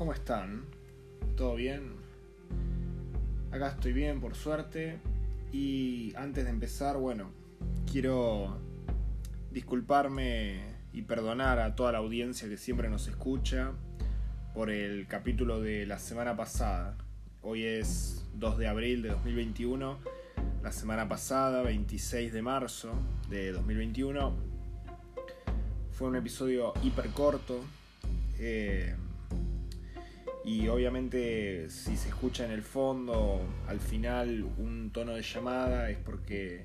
¿cómo están? ¿Todo bien? Acá estoy bien, por suerte. Y antes de empezar, bueno, quiero disculparme y perdonar a toda la audiencia que siempre nos escucha por el capítulo de la semana pasada. Hoy es 2 de abril de 2021. La semana pasada, 26 de marzo de 2021, fue un episodio hiper corto. Eh, y obviamente si se escucha en el fondo al final un tono de llamada es porque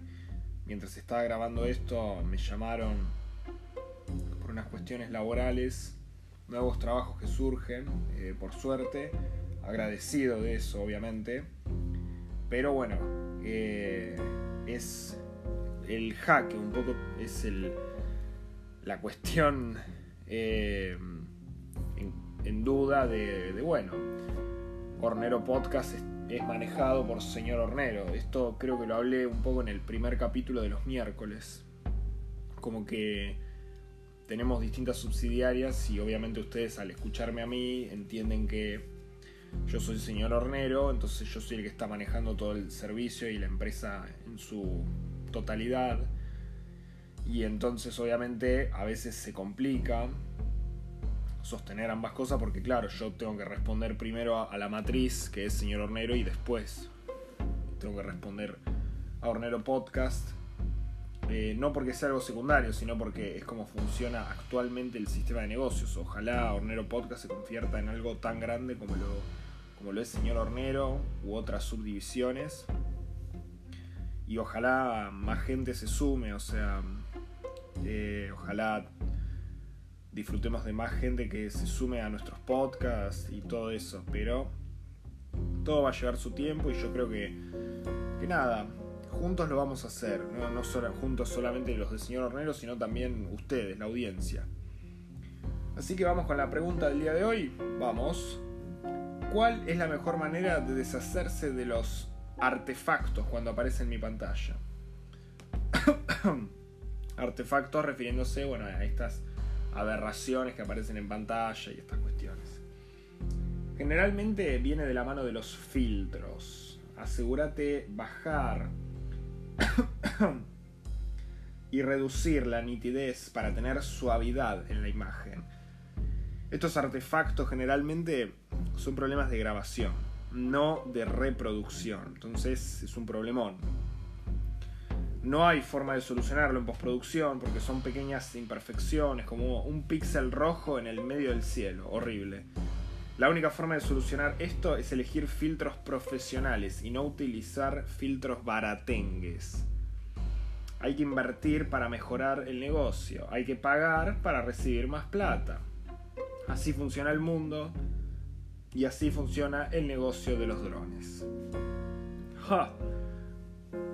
mientras estaba grabando esto me llamaron por unas cuestiones laborales, nuevos trabajos que surgen, eh, por suerte, agradecido de eso obviamente, pero bueno, eh, es el hack, un poco es el, la cuestión... Eh, en duda de, bueno, Hornero Podcast es, manejado por señor Hornero. Esto creo que lo hablé un poco en el primer capítulo de los miércoles. Como que tenemos distintas subsidiarias y obviamente ustedes al escucharme a mí entienden que yo soy señor hornero, entonces yo soy el que está manejando todo el servicio y la empresa en su totalidad. Y entonces obviamente a veces se complica sostener ambas cosas porque claro, yo tengo que responder primero a, la matriz, que es señor Hornero, y después tengo que responder a Hornero Podcast. Eh, no porque sea algo secundario, sino porque es como funciona actualmente el sistema de negocios. Ojalá Hornero Podcast se convierta en algo tan grande como lo, como lo es Señor Hornero u otras subdivisiones. Y ojalá más gente se sume, o sea, eh, ojalá disfrutemos de más gente que se sume a nuestros podcasts y todo eso. Pero todo va a llevar su tiempo y yo creo que, que nada, juntos lo vamos a hacer. No, solo, juntos solamente los del señor Hornero, sino también ustedes, la audiencia. Así que vamos con la pregunta del día de hoy. Vamos. ¿Cuál es la mejor manera de deshacerse de los artefactos cuando aparecen en mi pantalla? artefactos refiriéndose, bueno, a estas aberraciones que aparecen en pantalla y estas cuestiones. Generalmente viene de la mano de los filtros. Asegúrate bajar y reducir la nitidez para tener suavidad en la imagen. Estos artefactos generalmente son problemas de grabación, no de reproducción. Entonces es un problemón. No hay forma de solucionarlo en postproducción porque son pequeñas imperfecciones, como un píxel rojo en el medio del cielo, horrible. La única forma de solucionar esto es elegir filtros profesionales y no utilizar filtros baratengues. Hay que invertir para mejorar el negocio, hay que pagar para recibir más plata. Así funciona el mundo y así funciona el negocio de los drones. ¡Ja!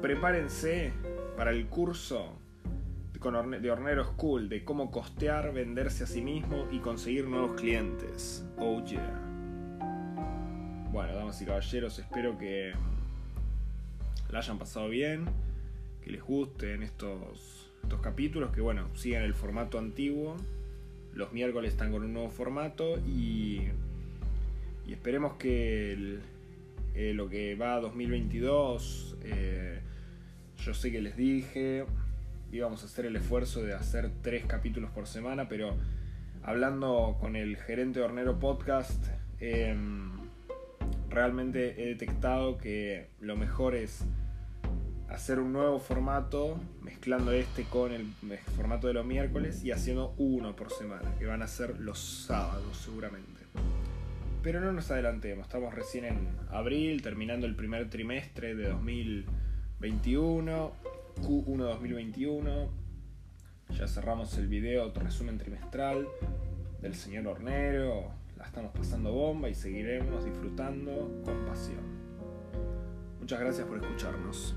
Prepárense para el curso de Hornero School de cómo costear, venderse a sí mismo y conseguir nuevos clientes. Oh yeah. Bueno, damas y caballeros, espero que la hayan pasado bien, que les gusten estos, estos capítulos, que bueno, sigan el formato antiguo. Los miércoles están con un nuevo formato y, y esperemos que eh, lo que va a 2022 eh, yo sé que les dije, íbamos a hacer el esfuerzo de hacer tres capítulos por semana, pero hablando con el gerente de Hornero Podcast, em, realmente he detectado que lo mejor es hacer un nuevo formato, mezclando este con el formato de los miércoles y haciendo uno por semana, que van a ser los sábados seguramente. Pero no nos adelantemos, estamos recién en abril, terminando el primer trimestre de 2020 21, Q1 2021. Ya cerramos el video, resumen trimestral del señor Hornero. La estamos pasando bomba y seguiremos disfrutando con pasión. Muchas gracias por escucharnos.